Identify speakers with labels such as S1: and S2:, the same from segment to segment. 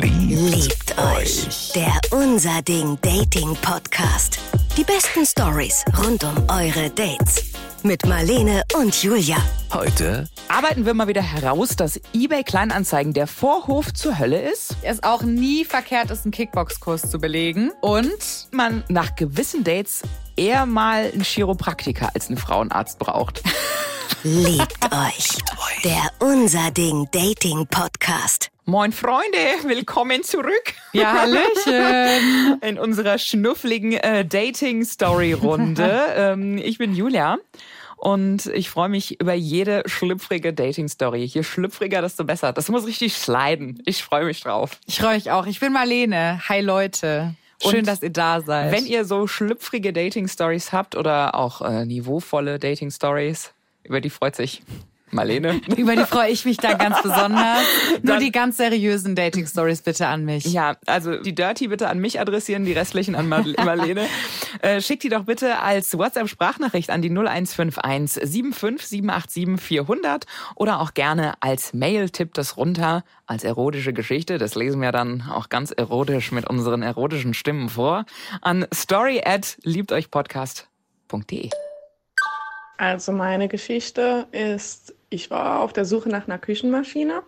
S1: Liebt euch. Der Unser Ding Dating Podcast. Die besten Stories rund um eure Dates. Mit Marlene und Julia.
S2: Heute
S3: arbeiten wir mal wieder heraus, dass eBay Kleinanzeigen der Vorhof zur Hölle ist.
S4: Es auch nie verkehrt ist, einen Kickbox-Kurs zu belegen.
S3: Und man nach gewissen Dates eher mal einen Chiropraktiker als einen Frauenarzt braucht.
S1: Liebt euch. Der Unser Ding Dating Podcast.
S3: Moin Freunde, willkommen zurück.
S4: Ja, Hallöchen.
S3: In unserer schnuffligen äh, Dating-Story-Runde. ähm, ich bin Julia. Und ich freue mich über jede schlüpfrige Dating-Story. Je schlüpfriger, desto besser. Das muss richtig sliden. Ich freue mich drauf.
S4: Ich freue mich auch. Ich bin Marlene. Hi Leute. Schön, Und dass ihr da seid.
S3: Wenn ihr so schlüpfrige Dating-Stories habt oder auch äh, niveauvolle Dating-Stories, über die freut sich Marlene.
S4: Über die freue ich mich dann ganz besonders. Nur die ganz seriösen Dating-Stories bitte an mich.
S3: Ja, also die Dirty bitte an mich adressieren, die restlichen an Marlene. äh, schickt die doch bitte als WhatsApp-Sprachnachricht an die 0151 75 787 400 oder auch gerne als Mail tippt das runter als erotische Geschichte. Das lesen wir dann auch ganz erotisch mit unseren erotischen Stimmen vor an story at liebteuchpodcast.de.
S5: Also meine Geschichte ist ich war auf der Suche nach einer Küchenmaschine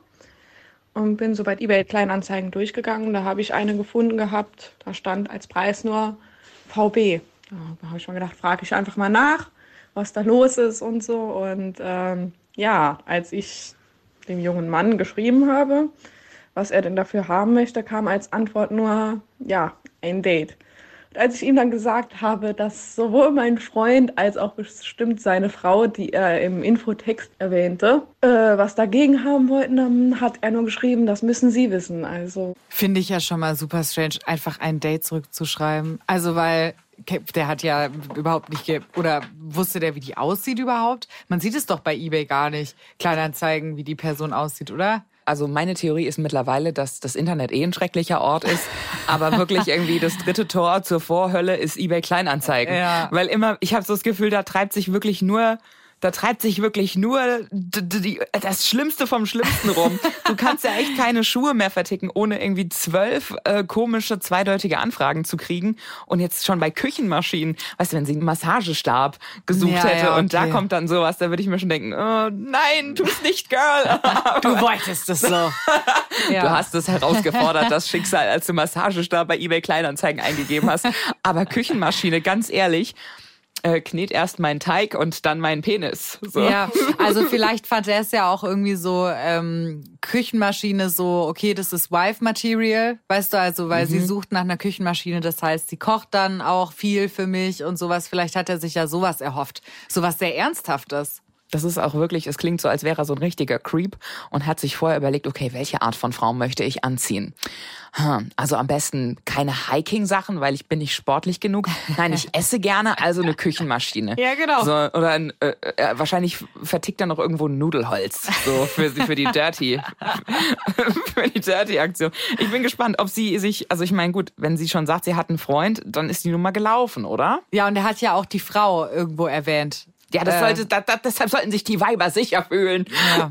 S5: und bin so bei eBay Kleinanzeigen durchgegangen. Da habe ich eine gefunden gehabt. Da stand als Preis nur VB. Da habe ich mal gedacht, frage ich einfach mal nach, was da los ist und so. Und ähm, ja, als ich dem jungen Mann geschrieben habe, was er denn dafür haben möchte, kam als Antwort nur, ja, ein Date als ich ihm dann gesagt habe, dass sowohl mein Freund als auch bestimmt seine Frau, die er im Infotext erwähnte, äh, was dagegen haben wollten, dann hat er nur geschrieben, das müssen sie wissen. Also
S4: finde ich ja schon mal super strange, einfach ein Date zurückzuschreiben. Also weil der hat ja überhaupt nicht oder wusste der, wie die aussieht überhaupt? Man sieht es doch bei eBay gar nicht. Kleinanzeigen, wie die Person aussieht, oder?
S3: Also meine Theorie ist mittlerweile, dass das Internet eh ein schrecklicher Ort ist, aber wirklich irgendwie das dritte Tor zur Vorhölle ist eBay Kleinanzeigen, ja. weil immer ich habe so das Gefühl, da treibt sich wirklich nur da treibt sich wirklich nur das Schlimmste vom Schlimmsten rum. Du kannst ja echt keine Schuhe mehr verticken, ohne irgendwie zwölf äh, komische, zweideutige Anfragen zu kriegen. Und jetzt schon bei Küchenmaschinen, weißt du, wenn sie einen Massagestab gesucht ja, hätte ja, okay. und da kommt dann sowas, da würde ich mir schon denken, oh, nein, tu's nicht, Girl.
S4: du wolltest es so.
S3: ja. Du hast es herausgefordert, das Schicksal, als du Massagestab bei eBay Kleinanzeigen eingegeben hast. Aber Küchenmaschine, ganz ehrlich, äh, knet erst meinen Teig und dann meinen Penis. So.
S4: Ja, also vielleicht fand er es ja auch irgendwie so ähm, Küchenmaschine so, okay, das ist Wife-Material, weißt du, also weil mhm. sie sucht nach einer Küchenmaschine, das heißt, sie kocht dann auch viel für mich und sowas. Vielleicht hat er sich ja sowas erhofft, sowas sehr Ernsthaftes.
S3: Das ist auch wirklich, es klingt so, als wäre er so ein richtiger Creep und hat sich vorher überlegt, okay, welche Art von Frau möchte ich anziehen? Hm, also am besten keine Hiking-Sachen, weil ich bin nicht sportlich genug. Nein, ich esse gerne, also eine Küchenmaschine.
S4: Ja, genau.
S3: So, oder ein, äh, äh, wahrscheinlich vertickt er noch irgendwo Nudelholz, so für, für die Dirty, für die Dirty-Aktion. Ich bin gespannt, ob sie sich, also ich meine, gut, wenn sie schon sagt, sie hat einen Freund, dann ist die Nummer gelaufen, oder?
S4: Ja, und er hat ja auch die Frau irgendwo erwähnt.
S3: Ja, das sollte, äh. da, da, deshalb sollten sich die Weiber sicher fühlen.
S5: Ja.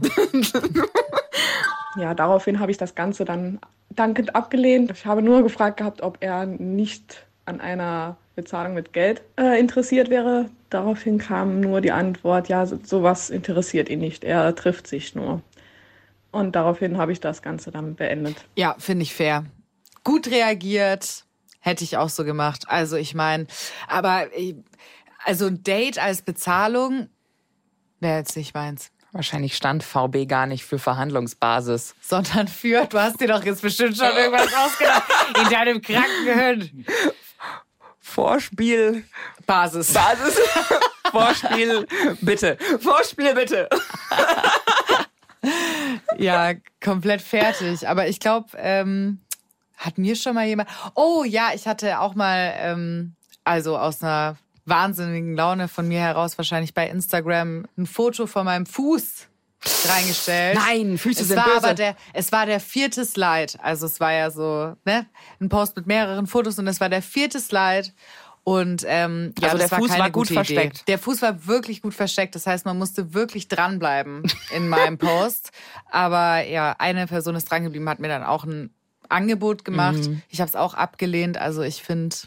S5: ja, daraufhin habe ich das Ganze dann dankend abgelehnt. Ich habe nur gefragt gehabt, ob er nicht an einer Bezahlung mit Geld äh, interessiert wäre. Daraufhin kam nur die Antwort, ja, sowas interessiert ihn nicht. Er trifft sich nur. Und daraufhin habe ich das Ganze dann beendet.
S4: Ja, finde ich fair. Gut reagiert, hätte ich auch so gemacht. Also ich meine, aber äh, also ein Date als Bezahlung wäre jetzt nicht meins.
S3: Wahrscheinlich stand VB gar nicht für Verhandlungsbasis.
S4: Sondern für, du hast dir doch jetzt bestimmt schon irgendwas ausgedacht, in deinem kranken Gehirn.
S3: Vorspiel.
S4: Basis.
S3: Basis. Vorspiel, bitte. Vorspiel, bitte.
S4: ja, komplett fertig. Aber ich glaube, ähm, hat mir schon mal jemand. Oh ja, ich hatte auch mal, ähm, also aus einer wahnsinnigen Laune von mir heraus wahrscheinlich bei Instagram ein Foto von meinem Fuß reingestellt.
S3: Nein, Füße
S4: es
S3: sind
S4: war
S3: böse.
S4: Aber der, es war der vierte Slide. Also es war ja so ne, ein Post mit mehreren Fotos und es war der vierte Slide. Und ähm, ja,
S3: also der
S4: war
S3: Fuß war gut versteckt.
S4: Idee. Der Fuß war wirklich gut versteckt. Das heißt, man musste wirklich dranbleiben in meinem Post. Aber ja, eine Person ist drangeblieben, hat mir dann auch ein Angebot gemacht. Mhm. Ich habe es auch abgelehnt. Also ich finde,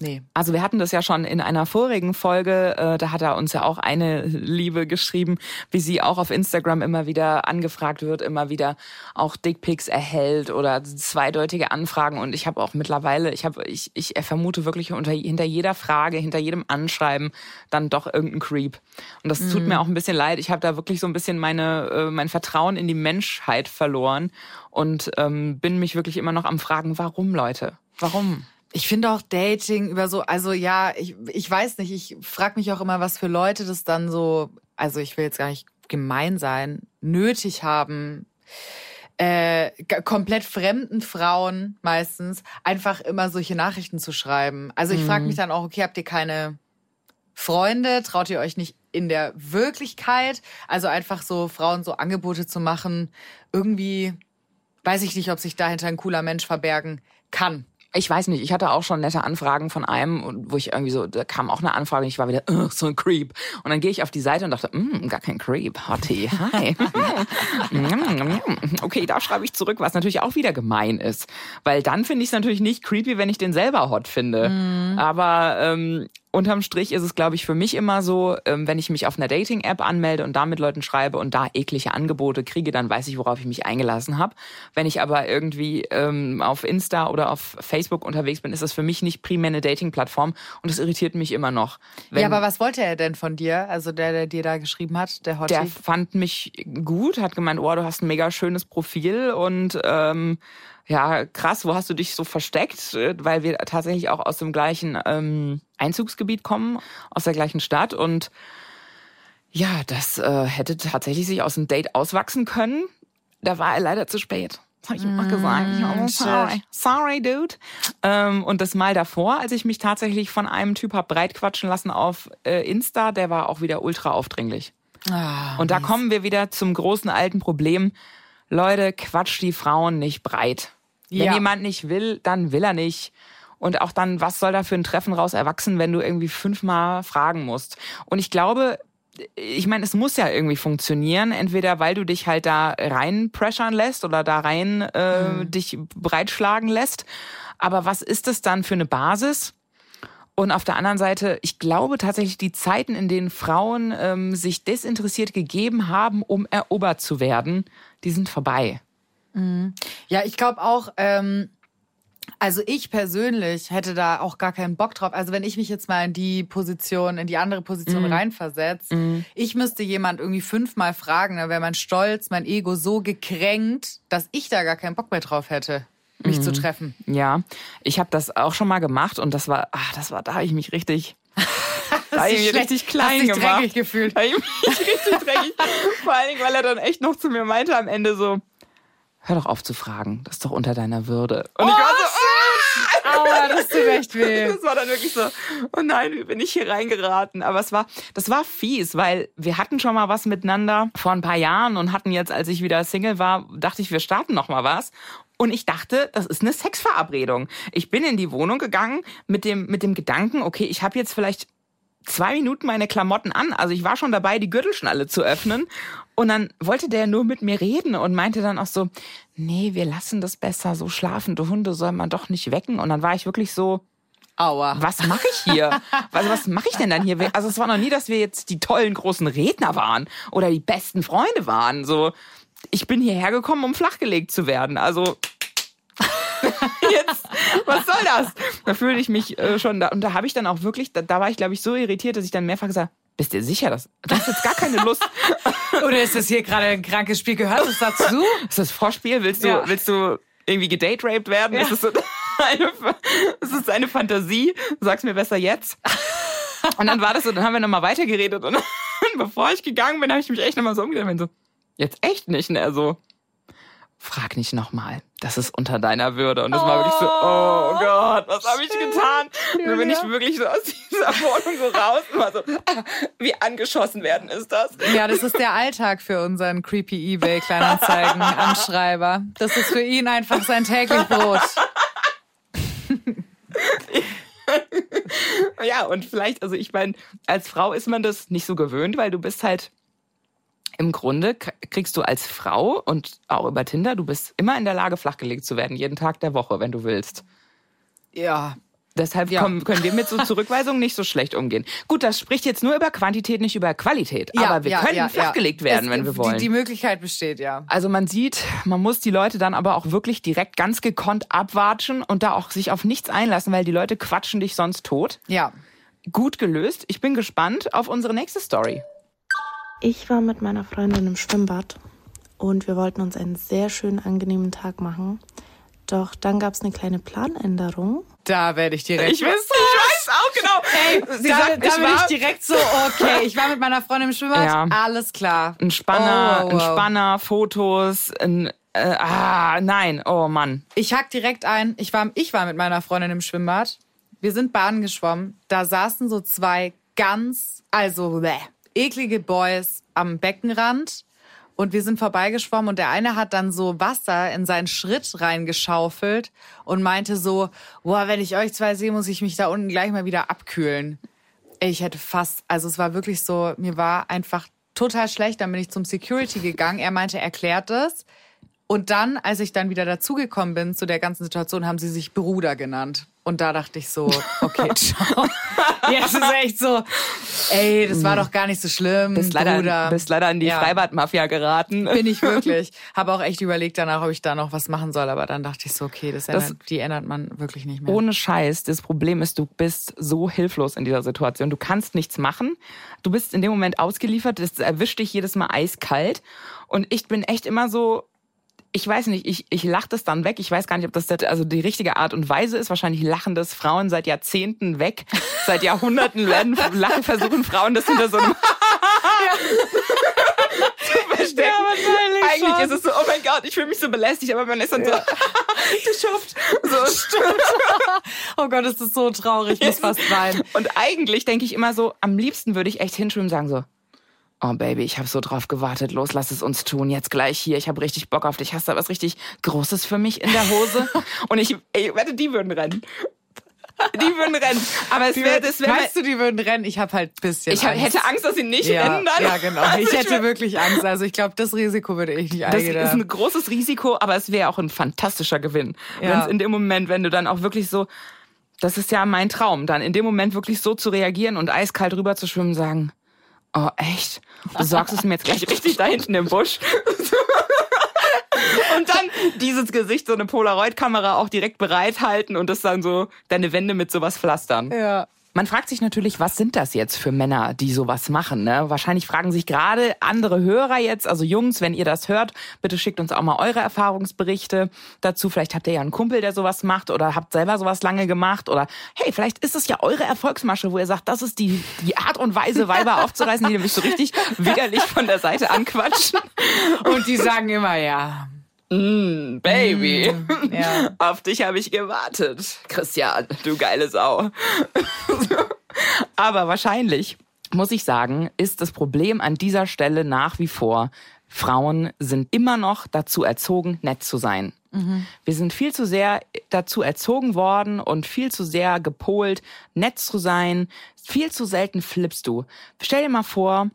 S4: Nee.
S3: Also wir hatten das ja schon in einer vorigen Folge, äh, da hat er uns ja auch eine Liebe geschrieben, wie sie auch auf Instagram immer wieder angefragt wird, immer wieder auch Dickpics erhält oder zweideutige Anfragen und ich habe auch mittlerweile, ich habe ich ich vermute wirklich unter hinter jeder Frage, hinter jedem Anschreiben dann doch irgendein Creep. Und das mhm. tut mir auch ein bisschen leid. Ich habe da wirklich so ein bisschen meine äh, mein Vertrauen in die Menschheit verloren und ähm, bin mich wirklich immer noch am fragen, warum Leute? Warum?
S4: Ich finde auch Dating über so, also ja, ich, ich weiß nicht, ich frage mich auch immer, was für Leute das dann so, also ich will jetzt gar nicht gemein sein, nötig haben, äh, komplett fremden Frauen meistens einfach immer solche Nachrichten zu schreiben. Also ich frage mhm. mich dann auch, okay, habt ihr keine Freunde? Traut ihr euch nicht in der Wirklichkeit? Also einfach so Frauen so Angebote zu machen, irgendwie weiß ich nicht, ob sich dahinter ein cooler Mensch verbergen kann
S3: ich weiß nicht, ich hatte auch schon nette Anfragen von einem, wo ich irgendwie so, da kam auch eine Anfrage und ich war wieder, so ein Creep. Und dann gehe ich auf die Seite und dachte, mm, gar kein Creep, Hottie, hi. okay, da schreibe ich zurück, was natürlich auch wieder gemein ist. Weil dann finde ich es natürlich nicht creepy, wenn ich den selber hot finde. Mhm. Aber ähm, unterm Strich ist es, glaube ich, für mich immer so, ähm, wenn ich mich auf einer Dating-App anmelde und da mit Leuten schreibe und da eklige Angebote kriege, dann weiß ich, worauf ich mich eingelassen habe. Wenn ich aber irgendwie ähm, auf Insta oder auf Facebook unterwegs bin, ist das für mich nicht primär eine Dating-Plattform und das irritiert mich immer noch.
S4: Wenn, ja, aber was wollte er denn von dir? Also der, der dir da geschrieben hat, der Hottie?
S3: Der fand mich gut, hat gemeint, oh, du hast ein mega schönes Profil und ähm, ja, krass, wo hast du dich so versteckt? Weil wir tatsächlich auch aus dem gleichen ähm, Einzugsgebiet kommen, aus der gleichen Stadt und ja, das äh, hätte tatsächlich sich aus dem Date auswachsen können. Da war er leider zu spät. Das habe ich immer gesagt. Oh, sorry. sorry, dude. Ähm, und das Mal davor, als ich mich tatsächlich von einem Typ hab breitquatschen lassen auf äh, Insta, der war auch wieder ultra aufdringlich. Ah, und da kommen wir wieder zum großen alten Problem. Leute, quatscht die Frauen nicht breit. Wenn ja. jemand nicht will, dann will er nicht. Und auch dann, was soll da für ein Treffen raus erwachsen, wenn du irgendwie fünfmal fragen musst? Und ich glaube, ich meine, es muss ja irgendwie funktionieren, entweder weil du dich halt da rein pressern lässt oder da rein äh, mhm. dich breitschlagen lässt. Aber was ist das dann für eine Basis? Und auf der anderen Seite, ich glaube tatsächlich, die Zeiten, in denen Frauen ähm, sich desinteressiert gegeben haben, um erobert zu werden, die sind vorbei.
S4: Mhm. Ja, ich glaube auch, ähm, also ich persönlich hätte da auch gar keinen Bock drauf. Also wenn ich mich jetzt mal in die Position, in die andere Position mm. reinversetze, mm. ich müsste jemand irgendwie fünfmal fragen, dann wäre mein Stolz, mein Ego so gekränkt, dass ich da gar keinen Bock mehr drauf hätte, mich mm. zu mhm. treffen.
S3: Ja, ich habe das auch schon mal gemacht und das war, ach, das war, da habe ich mich richtig da habe ich mich richtig klein hast gemacht.
S4: dreckig gefühlt.
S3: Da habe ich mich richtig dreckig. Vor allen Dingen, weil er dann echt noch zu mir meinte am Ende so, hör doch auf zu fragen, das ist doch unter deiner Würde.
S4: Und oh, ich war so, oh! Aua, das tut echt weh.
S3: Das war dann wirklich so, oh nein, wie bin ich hier reingeraten? Aber es war, das war fies, weil wir hatten schon mal was miteinander vor ein paar Jahren und hatten jetzt, als ich wieder Single war, dachte ich, wir starten noch mal was. Und ich dachte, das ist eine Sexverabredung. Ich bin in die Wohnung gegangen mit dem, mit dem Gedanken, okay, ich habe jetzt vielleicht zwei Minuten meine Klamotten an. Also ich war schon dabei, die Gürtelschnalle zu öffnen. Und dann wollte der nur mit mir reden und meinte dann auch so, nee, wir lassen das besser. So schlafende Hunde soll man doch nicht wecken. Und dann war ich wirklich so,
S4: Aua.
S3: Was mache ich hier? Also was mache ich denn dann hier? Also es war noch nie, dass wir jetzt die tollen großen Redner waren oder die besten Freunde waren. So, ich bin hierher gekommen, um flachgelegt zu werden. Also jetzt, was soll das? Da fühle ich mich äh, schon da. Und da habe ich dann auch wirklich, da, da war ich, glaube ich, so irritiert, dass ich dann mehrfach gesagt bist du sicher, dass du hast jetzt gar keine Lust?
S4: Oder ist das hier gerade ein krankes Spiel? Gehört das dazu?
S3: Ist das Vorspiel? Willst du, ja. willst du irgendwie gedate-raped werden? Ja. Ist, das so eine, ist das eine Fantasie? Sag's mir besser jetzt. Und dann war das so, dann haben wir nochmal weitergeredet und bevor ich gegangen bin, habe ich mich echt nochmal so umgedreht und so, jetzt echt nicht, ne? So, frag nicht nochmal. Das ist unter deiner Würde. Und das oh. war wirklich so, oh Gott, was habe ich getan? Und dann bin ich wirklich so aus dieser Wohnung so raus und war so, ah, wie angeschossen werden ist das?
S4: Ja, das ist der Alltag für unseren creepy eBay Kleinanzeigen Anschreiber. Das ist für ihn einfach sein täglich Brot.
S3: ja, und vielleicht, also ich meine, als Frau ist man das nicht so gewöhnt, weil du bist halt im Grunde kriegst du als Frau und auch über Tinder, du bist immer in der Lage, flachgelegt zu werden, jeden Tag der Woche, wenn du willst.
S4: Ja,
S3: Deshalb ja. kommen, können wir mit so Zurückweisungen nicht so schlecht umgehen. Gut, das spricht jetzt nur über Quantität, nicht über Qualität. Ja, aber wir ja, können flachgelegt werden, es, wenn wir wollen.
S4: Die, die, Möglichkeit besteht, ja.
S3: Also man sieht, man muss die Leute dann aber auch wirklich direkt ganz gekonnt abwatschen und da auch sich auf nichts einlassen, weil die Leute quatschen dich sonst tot.
S4: Ja.
S3: Gut gelöst. Ich bin gespannt auf unsere nächste Story.
S2: Ich war mit meiner Freundin im Schwimmbad und wir wollten uns einen sehr schönen, angenehmen Tag machen. Doch dann gab es eine kleine Planänderung.
S4: Da werde ich direkt.
S3: Ich weiß, ich weiß auch genau.
S4: Ey, Sie da, sagt, da ich bin ich direkt so, okay, ich war mit meiner Freundin im Schwimmbad, ja. alles klar.
S3: Ein Spanner, oh, wow. ein Spanner, Fotos, ein äh, ah, nein, oh Mann.
S4: Ich hack direkt ein. Ich war, ich war mit meiner Freundin im Schwimmbad. Wir sind Bahnen geschwommen. Da saßen so zwei ganz, also bleh, eklige Boys am Beckenrand und wir sind vorbeigeschwommen und der eine hat dann so Wasser in seinen Schritt reingeschaufelt und meinte so, boah, wenn ich euch zwei sehe, muss ich mich da unten gleich mal wieder abkühlen. Ich hätte fast, also es war wirklich so, mir war einfach total schlecht. Dann bin ich zum Security gegangen. Er meinte, er klärt es. Und dann, als ich dann wieder dazugekommen bin zu der ganzen Situation, haben sie sich Bruder genannt. Und da dachte ich so, okay, ciao. Jetzt ist echt so, ey, das war doch gar nicht so schlimm,
S3: bist
S4: leider,
S3: Bruder. Bist leider in die ja. Freibad-Mafia geraten.
S4: Bin ich wirklich. Habe auch echt überlegt danach, ob ich da noch was machen soll. Aber dann dachte ich so, okay, das, das ändert, die ändert man wirklich nicht mehr.
S3: Ohne Scheiß. Das Problem ist, du bist so hilflos in dieser Situation. Du kannst nichts machen. Du bist in dem Moment ausgeliefert. Das erwischt dich jedes Mal eiskalt. Und ich bin echt immer so, ich weiß nicht, ich, ich lache das dann weg. Ich weiß gar nicht, ob das also die richtige Art und Weise ist. Wahrscheinlich lachen das Frauen seit Jahrzehnten weg. Seit Jahrhunderten werden lachen, versuchen Frauen das hinter so einem zu verstecken. Ja, wahrscheinlich Eigentlich schon. ist es so, oh mein Gott, ich fühle mich so belästigt, aber man ist dann so, geschafft. So.
S4: Stimmt. oh Gott, ist das so traurig, ich muss fast weinen.
S3: Und eigentlich denke ich immer so, am liebsten würde ich echt hinschwimmen und sagen so, Oh Baby, ich habe so drauf gewartet. Los, lass es uns tun. Jetzt gleich hier. Ich habe richtig Bock auf dich. Hast du was richtig Großes für mich in der Hose? Und ich, ey, wette, die würden rennen. Die würden rennen. Aber es wäre, das wäre.
S4: Weißt du, die würden rennen? Ich habe halt ein bisschen.
S3: Ich hab, hätte Angst, dass sie nicht
S4: ja,
S3: rennen dann.
S4: Ja, genau. Also ich hätte wirklich Angst. Also ich glaube, das Risiko würde ich nicht eingehen.
S3: Das ist ein großes Risiko, aber es wäre auch ein fantastischer Gewinn. Ja. Wenn es in dem Moment, wenn du dann auch wirklich so, das ist ja mein Traum, dann in dem Moment wirklich so zu reagieren und eiskalt rüber zu schwimmen, sagen, oh echt? Du sagst es mir jetzt gleich richtig da hinten im Busch. und dann dieses Gesicht, so eine Polaroid-Kamera auch direkt bereithalten und das dann so deine Wände mit sowas pflastern.
S4: Ja.
S3: Man fragt sich natürlich, was sind das jetzt für Männer, die sowas machen? Ne? Wahrscheinlich fragen sich gerade andere Hörer jetzt, also Jungs, wenn ihr das hört, bitte schickt uns auch mal eure Erfahrungsberichte dazu. Vielleicht habt ihr ja einen Kumpel, der sowas macht oder habt selber sowas lange gemacht oder hey, vielleicht ist es ja eure Erfolgsmasche, wo ihr sagt, das ist die, die Art und Weise, Weiber aufzureißen, die nämlich so richtig widerlich von der Seite anquatschen.
S4: Und die sagen immer, ja,
S3: Mm, Baby, mm, ja. auf dich habe ich gewartet. Christian, du geile Sau. Aber wahrscheinlich, muss ich sagen, ist das Problem an dieser Stelle nach wie vor, Frauen sind immer noch dazu erzogen, nett zu sein. Mhm. Wir sind viel zu sehr dazu erzogen worden und viel zu sehr gepolt, nett zu sein. Viel zu selten flippst du. Stell dir mal vor,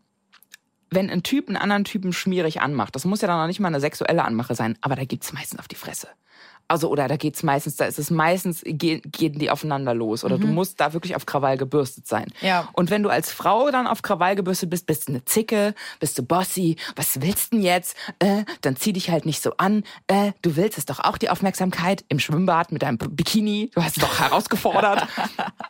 S3: wenn ein Typ einen anderen Typen schmierig anmacht, das muss ja dann noch nicht mal eine sexuelle Anmache sein, aber da gibt's meistens auf die Fresse. Also, oder da geht's meistens, da ist es meistens, gehen, gehen die aufeinander los. Oder mhm. du musst da wirklich auf Krawall gebürstet sein.
S4: Ja.
S3: Und wenn du als Frau dann auf Krawall gebürstet bist, bist du eine Zicke, bist du bossy, was willst du denn jetzt? Äh, dann zieh dich halt nicht so an. Äh, du willst es doch auch die Aufmerksamkeit im Schwimmbad mit deinem Bikini. Du hast es doch herausgefordert.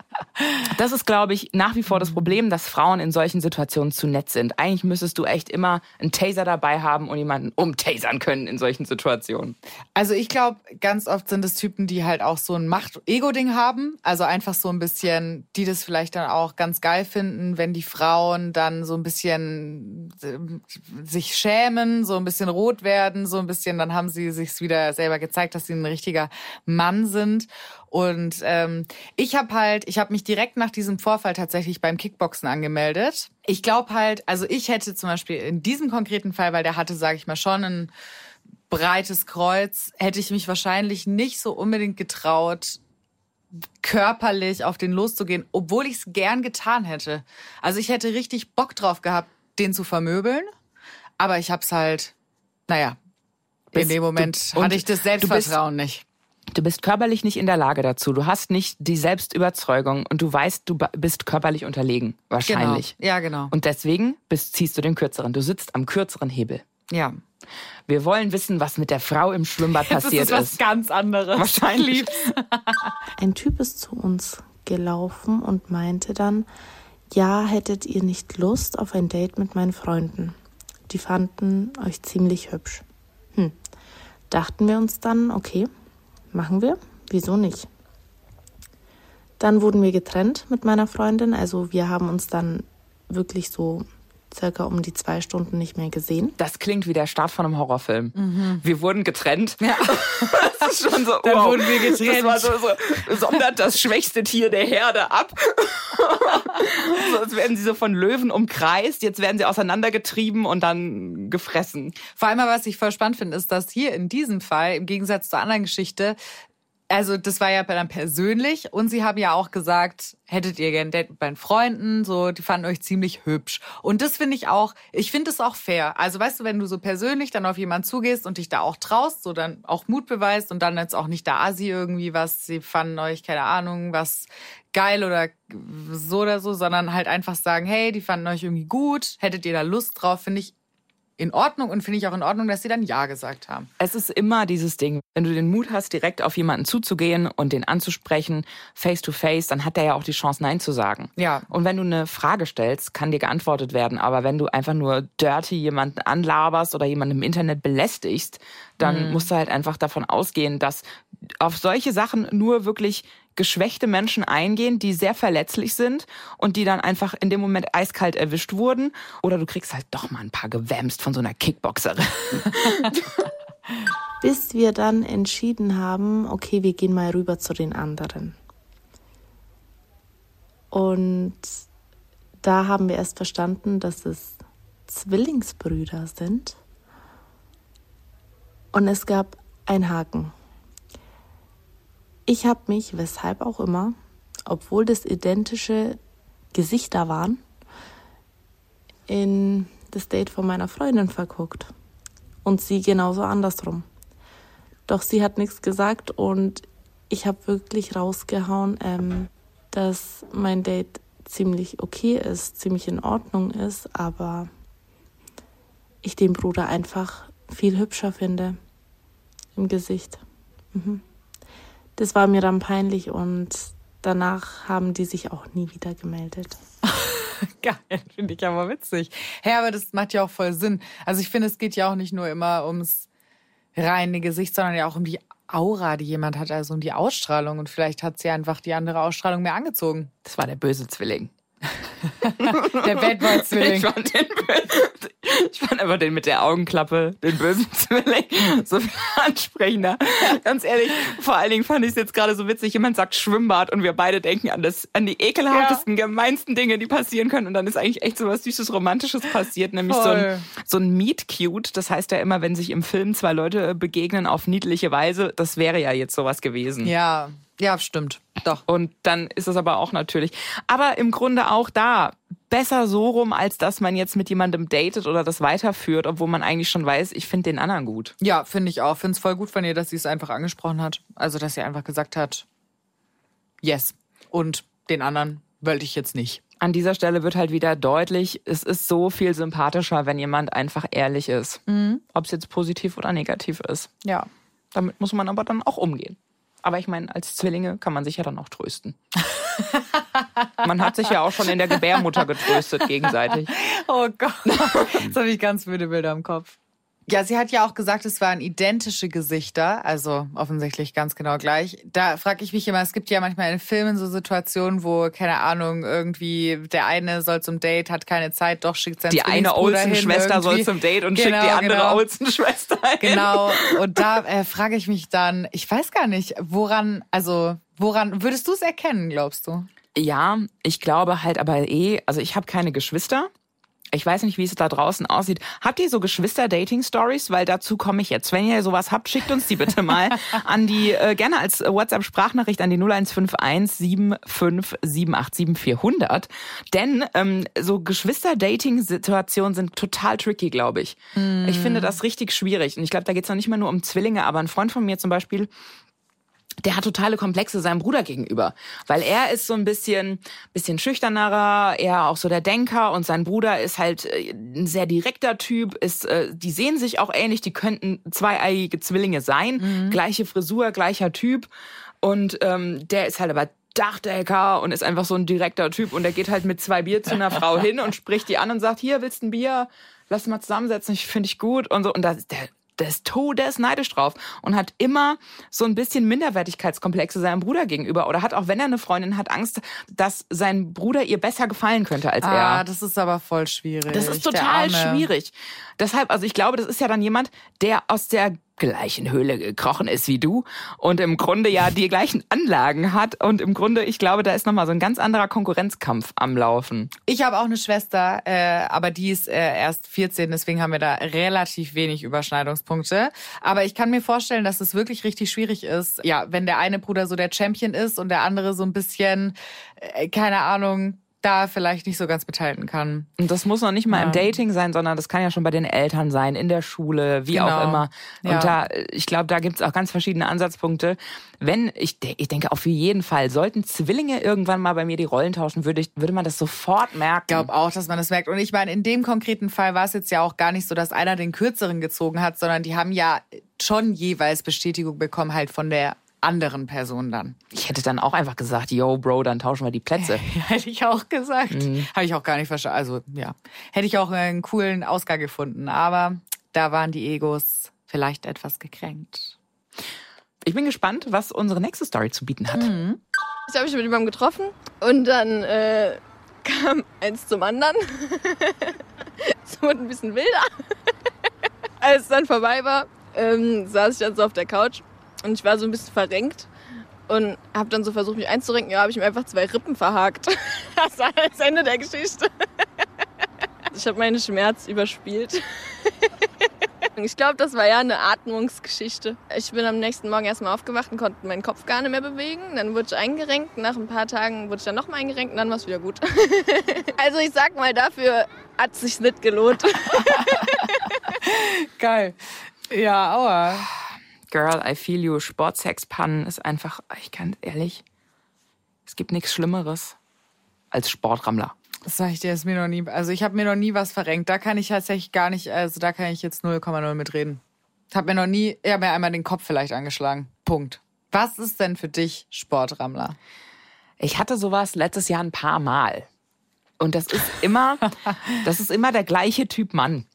S3: das ist, glaube ich, nach wie vor das Problem, dass Frauen in solchen Situationen zu nett sind. Eigentlich müsstest du echt immer einen Taser dabei haben und jemanden umtasern können in solchen Situationen.
S4: Also ich glaube, ganz oft sind es Typen, die halt auch so ein Macht-Ego-Ding haben. Also einfach so ein bisschen, die das vielleicht dann auch ganz geil finden, wenn die Frauen dann so ein bisschen äh, sich schämen, so ein bisschen rot werden, so ein bisschen, dann haben sie sich wieder selber gezeigt, dass sie ein richtiger Mann sind. Und ähm, ich habe halt, ich habe mich direkt nach diesem Vorfall tatsächlich beim Kickboxen angemeldet. Ich glaube halt, also ich hätte zum Beispiel in diesem konkreten Fall, weil der hatte, sage ich mal, schon ein breites Kreuz, hätte ich mich wahrscheinlich nicht so unbedingt getraut, körperlich auf den loszugehen, obwohl ich es gern getan hätte. Also ich hätte richtig Bock drauf gehabt, den zu vermöbeln. Aber ich hab's halt, naja, in dem Moment du, hatte ich das Selbstvertrauen bist, nicht.
S3: Du bist körperlich nicht in der Lage dazu. Du hast nicht die Selbstüberzeugung und du weißt, du bist körperlich unterlegen. Wahrscheinlich.
S4: Genau. Ja, genau.
S3: Und deswegen bist, ziehst du den kürzeren. Du sitzt am kürzeren Hebel.
S4: Ja.
S3: Wir wollen wissen, was mit der Frau im Schwimmbad passiert ist.
S4: Das ist was ganz anderes.
S3: Wahrscheinlich.
S2: Ein Typ ist zu uns gelaufen und meinte dann, ja, hättet ihr nicht Lust auf ein Date mit meinen Freunden? Die fanden euch ziemlich hübsch. Hm. Dachten wir uns dann, okay, machen wir, wieso nicht? Dann wurden wir getrennt mit meiner Freundin, also wir haben uns dann wirklich so circa um die zwei Stunden nicht mehr gesehen.
S3: Das klingt wie der Start von einem Horrorfilm. Mhm. Wir wurden getrennt.
S4: Ja.
S3: Das ist schon so,
S4: Dann wow. wurden wir getrennt.
S3: Das war so, so, sondert das schwächste Tier der Herde ab. so, als werden sie so von Löwen umkreist, jetzt werden sie auseinandergetrieben und dann gefressen.
S4: Vor allem, was ich voll spannend finde, ist, dass hier in diesem Fall, im Gegensatz zur anderen Geschichte, also das war ja dann persönlich und sie haben ja auch gesagt, hättet ihr gern Date mit meinen Freunden, so, die fanden euch ziemlich hübsch. Und das finde ich auch, ich finde es auch fair. Also weißt du, wenn du so persönlich dann auf jemanden zugehst und dich da auch traust, so dann auch Mut beweist und dann jetzt auch nicht der Asi irgendwie was, sie fanden euch, keine Ahnung, was geil oder so oder so, sondern halt einfach sagen, hey, die fanden euch irgendwie gut, hättet ihr da Lust drauf, finde ich in Ordnung und finde ich auch in Ordnung, dass sie dann Ja gesagt haben.
S3: Es ist immer dieses Ding, wenn du den Mut hast, direkt auf jemanden zuzugehen und den anzusprechen, face to face, dann hat der ja auch die Chance, Nein zu sagen.
S4: Ja.
S3: Und wenn du eine Frage stellst, kann dir geantwortet werden. Aber wenn du einfach nur dirty jemanden anlaberst oder jemanden im Internet belästigst, dann mhm. musst du halt einfach davon ausgehen, dass auf solche Sachen nur wirklich geschwächte Menschen eingehen, die sehr verletzlich sind und die dann einfach in dem Moment eiskalt erwischt wurden. Oder du kriegst halt doch mal ein paar gewämst von so einer Kickboxerin.
S2: Bis wir dann entschieden haben, okay, wir gehen mal rüber zu den anderen. Und da haben wir erst verstanden, dass es Zwillingsbrüder sind. Und es gab einen Haken. Ich habe mich, weshalb auch immer, obwohl das identische Gesichter waren, in das Date von meiner Freundin verguckt. Und sie genauso andersrum. Doch sie hat nichts gesagt und ich habe wirklich rausgehauen, ähm, dass mein Date ziemlich okay ist, ziemlich in Ordnung ist, aber ich den Bruder einfach viel hübscher finde im Gesicht. Mhm das war mir dann peinlich und danach haben die sich auch nie wieder gemeldet.
S4: Geil, finde ich aber witzig. Hä, aber das macht ja auch voll Sinn. Also ich finde, es geht ja auch nicht nur immer ums reine Gesicht, sondern ja auch um die Aura, die jemand hat, also um die Ausstrahlung. Und vielleicht hat sie einfach die andere Ausstrahlung mehr angezogen.
S3: Das war der böse Zwilling.
S4: der Bad Boy Zwilling. Ich
S3: fand, den, ich fand einfach den mit der Augenklappe, den bösen Zwilling, so viel ansprechender. Ganz ehrlich, vor allen Dingen fand ich es jetzt gerade so witzig. Jemand sagt Schwimmbad und wir beide denken an das, an die ekelhaftesten, ja. gemeinsten Dinge, die passieren können. Und dann ist eigentlich echt so was Süßes, Romantisches passiert, nämlich so ein, so ein Meet Cute. Das heißt ja immer, wenn sich im Film zwei Leute begegnen auf niedliche Weise, das wäre ja jetzt sowas gewesen.
S4: Ja. Ja, stimmt. Doch.
S3: Und dann ist es aber auch natürlich. Aber im Grunde auch da besser so rum, als dass man jetzt mit jemandem datet oder das weiterführt, obwohl man eigentlich schon weiß, ich finde den anderen gut.
S4: Ja, finde ich auch. Finde es voll gut von ihr, dass sie es einfach angesprochen hat. Also, dass sie einfach gesagt hat, yes. Und den anderen wollte ich jetzt nicht.
S3: An dieser Stelle wird halt wieder deutlich, es ist so viel sympathischer, wenn jemand einfach ehrlich ist. Mhm. Ob es jetzt positiv oder negativ ist.
S4: Ja.
S3: Damit muss man aber dann auch umgehen. Aber ich meine, als Zwillinge kann man sich ja dann auch trösten. man hat sich ja auch schon in der Gebärmutter getröstet gegenseitig.
S4: Oh Gott, jetzt habe ich ganz müde Bilder im Kopf. Ja, sie hat ja auch gesagt, es waren identische Gesichter, also offensichtlich ganz genau gleich. Da frage ich mich immer, es gibt ja manchmal in Filmen so Situationen, wo, keine Ahnung, irgendwie der eine soll zum Date, hat keine Zeit, doch schickt sein
S3: Die eine Olsen-Schwester soll zum Date und genau, schickt die andere genau. Olsen-Schwester
S4: hin. Genau, und da äh, frage ich mich dann, ich weiß gar nicht, woran, also woran würdest du es erkennen, glaubst du?
S3: Ja, ich glaube halt aber eh, also ich habe keine Geschwister. Ich weiß nicht, wie es da draußen aussieht. Habt ihr so Geschwister-Dating-Stories? Weil dazu komme ich jetzt. Wenn ihr sowas habt, schickt uns die bitte mal an die, äh, gerne als WhatsApp-Sprachnachricht an die 0151 75 400. Denn ähm, so Geschwister-Dating-Situationen sind total tricky, glaube ich. Mm. Ich finde das richtig schwierig. Und ich glaube, da geht es noch nicht mal nur um Zwillinge, aber ein Freund von mir zum Beispiel, der hat totale Komplexe seinem Bruder gegenüber, weil er ist so ein bisschen bisschen schüchternerer, eher auch so der Denker und sein Bruder ist halt äh, ein sehr direkter Typ, ist äh, die sehen sich auch ähnlich, die könnten zweieiige Zwillinge sein, mhm. gleiche Frisur, gleicher Typ und ähm, der ist halt aber Dachdecker und ist einfach so ein direkter Typ und der geht halt mit zwei Bier zu einer Frau hin und spricht die an und sagt, hier willst du ein Bier? Lass mal zusammensetzen, ich finde ich gut und so und das der des Todes neidisch drauf und hat immer so ein bisschen Minderwertigkeitskomplexe seinem Bruder gegenüber oder hat auch wenn er eine Freundin hat Angst, dass sein Bruder ihr besser gefallen könnte als ah, er.
S4: Ah, das ist aber voll schwierig.
S3: Das ist total schwierig. Deshalb, also ich glaube, das ist ja dann jemand, der aus der gleichen Höhle gekrochen ist wie du und im Grunde ja die gleichen Anlagen hat und im Grunde, ich glaube, da ist nochmal so ein ganz anderer Konkurrenzkampf am Laufen.
S4: Ich habe auch eine Schwester, äh, aber die ist äh, erst 14, deswegen haben wir da relativ wenig Überschneidungspunkte. Aber ich kann mir vorstellen, dass es wirklich richtig schwierig ist, ja, wenn der eine Bruder so der Champion ist und der andere so ein bisschen, äh, keine Ahnung, da vielleicht nicht so ganz mithalten kann.
S3: Und das muss noch nicht mal ja. im Dating sein, sondern das kann ja schon bei den Eltern sein, in der Schule, wie genau. auch immer. Und ja. da, ich glaube, da gibt's auch ganz verschiedene Ansatzpunkte. Wenn, ich, ich denke auf jeden Fall, sollten Zwillinge irgendwann mal bei mir die Rollen tauschen, würde, ich, würde man das sofort merken.
S4: Ich glaube auch, dass man das merkt. Und ich meine, in dem konkreten Fall war es jetzt ja auch gar nicht so, dass einer den kürzeren gezogen hat, sondern die haben ja schon jeweils Bestätigung bekommen, halt von der anderen Person dann.
S3: Ich hätte dann auch einfach gesagt, yo, Bro, dann tauschen wir die Plätze.
S4: hätte ich auch gesagt. Mhm. Habe ich auch gar nicht verstanden. Also, ja. Hätte ich auch einen coolen Ausgang gefunden. Aber da waren die Egos vielleicht etwas gekränkt.
S3: Ich bin gespannt, was unsere nächste Story zu bieten hat. Mhm.
S6: Ich habe mich mit jemandem getroffen und dann äh, kam eins zum anderen. es wurde ein bisschen wilder. Als es dann vorbei war, ähm, saß ich dann so auf der Couch und ich war so ein bisschen verrenkt und habe dann so versucht, mich einzurenken. Ja, habe ich mir einfach zwei Rippen verhakt. Das war das Ende der Geschichte. Ich habe meinen Schmerz überspielt. Ich glaube, das war ja eine Atmungsgeschichte. Ich bin am nächsten Morgen erstmal aufgewacht und konnte meinen Kopf gar nicht mehr bewegen. Dann wurde ich eingerenkt. Nach ein paar Tagen wurde ich dann nochmal eingerenkt und dann war es wieder gut. Also ich sag mal, dafür hat es sich nicht gelohnt.
S4: Geil. Ja, aua.
S3: Girl, I feel you. Sportsexpannen ist einfach, ich kann ehrlich, es gibt nichts Schlimmeres als Sportrammler.
S4: Das sag ich dir, ist mir noch nie, also ich habe mir noch nie was verrenkt. Da kann ich tatsächlich gar nicht, also da kann ich jetzt 0,0 mitreden. Ich habe mir noch nie, ich habe mir einmal den Kopf vielleicht angeschlagen. Punkt. Was ist denn für dich Sportrammler?
S3: Ich hatte sowas letztes Jahr ein paar Mal. Und das ist immer, das ist immer der gleiche Typ Mann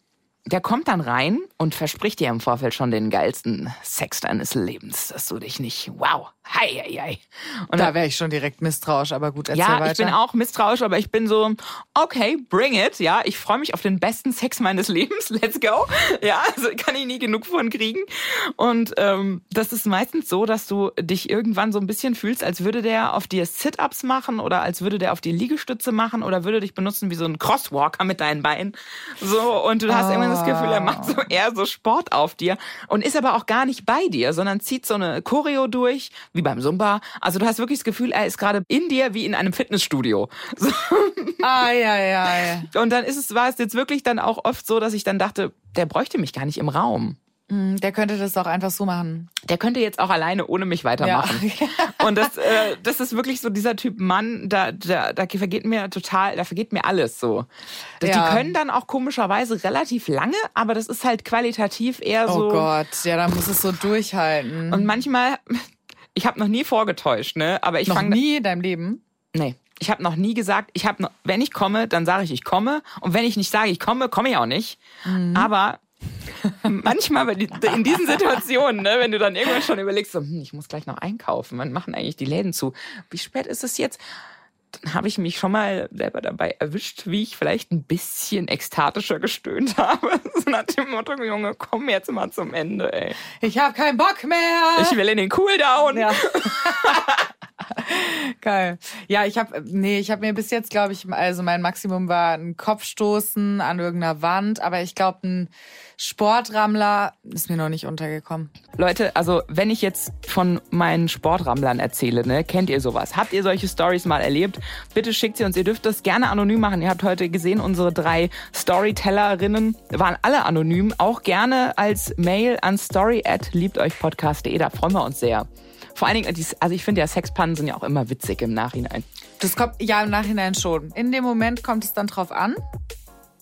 S3: der kommt dann rein und verspricht dir im Vorfeld schon den geilsten Sex deines Lebens, dass du dich nicht, wow, hei, hei, hei.
S4: Und da wäre ich schon direkt misstrauisch, aber gut, erzähl
S3: ja,
S4: weiter.
S3: ich bin auch misstrauisch, aber ich bin so, okay, bring it, ja, ich freue mich auf den besten Sex meines Lebens, let's go, ja, also kann ich nie genug von kriegen. Und ähm, das ist meistens so, dass du dich irgendwann so ein bisschen fühlst, als würde der auf dir Sit-Ups machen oder als würde der auf dir Liegestütze machen oder würde dich benutzen wie so ein Crosswalker mit deinen Beinen, so, und du hast oh. irgendwann das Gefühl, er macht so eher so Sport auf dir und ist aber auch gar nicht bei dir, sondern zieht so eine Choreo durch, wie beim Zumba. Also du hast wirklich das Gefühl, er ist gerade in dir wie in einem Fitnessstudio. So.
S4: Ah, ja, ja,
S3: ja. Und dann ist es, war es jetzt wirklich dann auch oft so, dass ich dann dachte, der bräuchte mich gar nicht im Raum.
S4: Mhm, der könnte das auch einfach so machen.
S3: Der könnte jetzt auch alleine ohne mich weitermachen. Ja. Und das, äh, das ist wirklich so dieser Typ Mann, da, da, da vergeht mir total, da vergeht mir alles so. Ja. Die können dann auch komischerweise relativ lange, aber das ist halt qualitativ eher so.
S4: Oh Gott, ja, da muss es so durchhalten.
S3: Und manchmal, ich habe noch nie vorgetäuscht, ne? Aber ich
S4: fange nie in deinem Leben.
S3: Nee. Ich habe noch nie gesagt, ich habe wenn ich komme, dann sage ich, ich komme und wenn ich nicht sage, ich komme, komme ich auch nicht. Mhm. Aber manchmal in diesen Situationen, ne, wenn du dann irgendwann schon überlegst, so, hm, ich muss gleich noch einkaufen, wann machen eigentlich die Läden zu? Wie spät ist es jetzt? Dann habe ich mich schon mal selber dabei erwischt, wie ich vielleicht ein bisschen ekstatischer gestöhnt habe. So nach dem Motto, Junge, komm jetzt mal zum Ende, ey.
S4: Ich habe keinen Bock mehr.
S3: Ich will in den Cooldown. Ja.
S4: Geil. Ja, ich habe nee, ich habe mir bis jetzt, glaube ich, also mein Maximum war ein Kopfstoßen an irgendeiner Wand, aber ich glaube, ein Sportrammler ist mir noch nicht untergekommen.
S3: Leute, also wenn ich jetzt von meinen Sportrammlern erzähle, ne, kennt ihr sowas? Habt ihr solche Stories mal erlebt? Bitte schickt sie uns. Ihr dürft das gerne anonym machen. Ihr habt heute gesehen, unsere drei Storytellerinnen waren alle anonym. Auch gerne als Mail an story at liebteuchpodcast.de. Da freuen wir uns sehr. Vor allen Dingen, also ich finde ja, Sexpannen sind ja auch immer witzig im Nachhinein.
S4: Das kommt, ja, im Nachhinein schon. In dem Moment kommt es dann drauf an.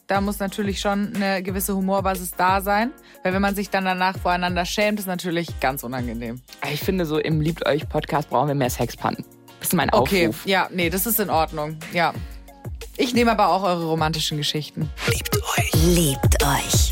S4: Da muss natürlich schon eine gewisse Humorbasis da sein. Weil wenn man sich dann danach voreinander schämt, ist natürlich ganz unangenehm.
S3: Ich finde, so im Liebt euch Podcast brauchen wir mehr Sexpannen. Das ist mein Aufruf. Okay,
S4: ja, nee, das ist in Ordnung. Ja. Ich nehme aber auch eure romantischen Geschichten.
S1: Liebt euch. Liebt euch.